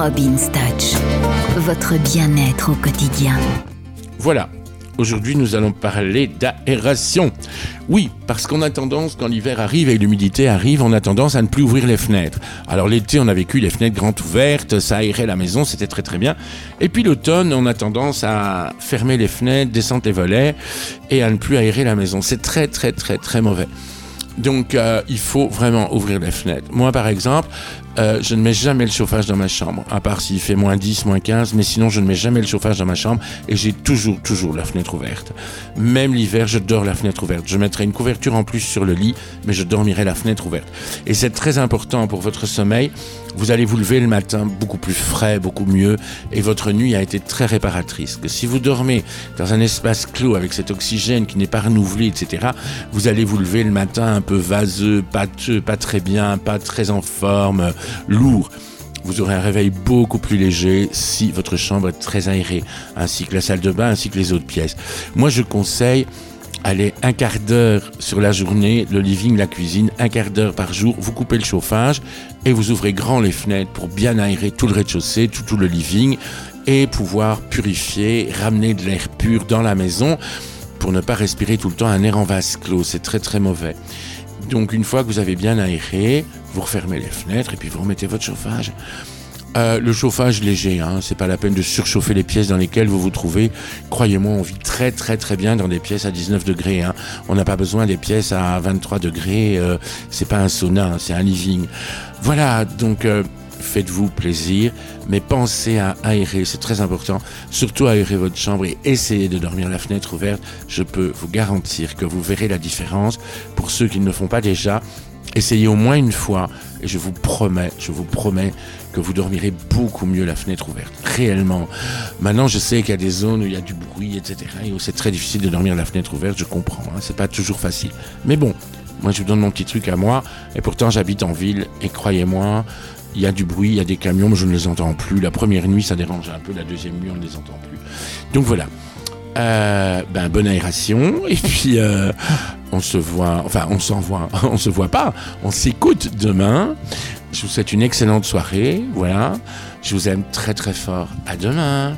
Robin Touch, votre bien-être au quotidien. Voilà, Aujourd'hui, nous allons parler d'aération. Oui, parce qu'on a tendance, quand l'hiver arrive et l'humidité arrive, on a tendance à ne plus ouvrir les fenêtres. Alors l'été, on a vécu les fenêtres grandes ouvertes, ça aérait la maison, c'était très très bien. Et puis l'automne, on a tendance à fermer les fenêtres, descendre les volets et à ne plus aérer la maison. C'est très très très très mauvais. Donc euh, il faut vraiment ouvrir les fenêtres. Moi par exemple, euh, je ne mets jamais le chauffage dans ma chambre, à part s'il fait moins 10, moins 15, mais sinon je ne mets jamais le chauffage dans ma chambre et j'ai toujours, toujours la fenêtre ouverte. Même l'hiver, je dors la fenêtre ouverte. Je mettrai une couverture en plus sur le lit, mais je dormirai la fenêtre ouverte. Et c'est très important pour votre sommeil. Vous allez vous lever le matin beaucoup plus frais, beaucoup mieux, et votre nuit a été très réparatrice. Si vous dormez dans un espace clos avec cet oxygène qui n'est pas renouvelé, etc., vous allez vous lever le matin un peu vaseux, pâteux, pas très bien, pas très en forme, lourd. Vous aurez un réveil beaucoup plus léger si votre chambre est très aérée, ainsi que la salle de bain, ainsi que les autres pièces. Moi, je conseille aller un quart d'heure sur la journée, le living, la cuisine, un quart d'heure par jour, vous coupez le chauffage et vous ouvrez grand les fenêtres pour bien aérer tout le rez-de-chaussée, tout, le living et pouvoir purifier, ramener de l'air pur dans la maison pour ne pas respirer tout le temps un air en vase clos. C'est très très mauvais. Donc une fois que vous avez bien aéré, vous refermez les fenêtres et puis vous remettez votre chauffage. Euh, le chauffage léger, hein, c'est pas la peine de surchauffer les pièces dans lesquelles vous vous trouvez. Croyez-moi, on vit très très très bien dans des pièces à 19 degrés. Hein. On n'a pas besoin des pièces à 23 degrés. Euh, c'est pas un sauna, hein, c'est un living. Voilà, donc euh, faites-vous plaisir, mais pensez à aérer, c'est très important. Surtout aérer votre chambre et essayez de dormir la fenêtre ouverte. Je peux vous garantir que vous verrez la différence. Pour ceux qui ne le font pas déjà, Essayez au moins une fois et je vous promets, je vous promets que vous dormirez beaucoup mieux la fenêtre ouverte. Réellement. Maintenant, je sais qu'il y a des zones où il y a du bruit, etc. et où c'est très difficile de dormir la fenêtre ouverte. Je comprends. Hein, c'est pas toujours facile. Mais bon, moi, je vous donne mon petit truc à moi. Et pourtant, j'habite en ville. Et croyez-moi, il y a du bruit, il y a des camions, mais je ne les entends plus. La première nuit, ça dérange un peu. La deuxième nuit, on ne les entend plus. Donc voilà. Euh, ben, bonne aération. Et puis, euh, on se voit, enfin, on s'envoie, on se voit pas, on s'écoute demain. Je vous souhaite une excellente soirée, voilà. Je vous aime très très fort. À demain.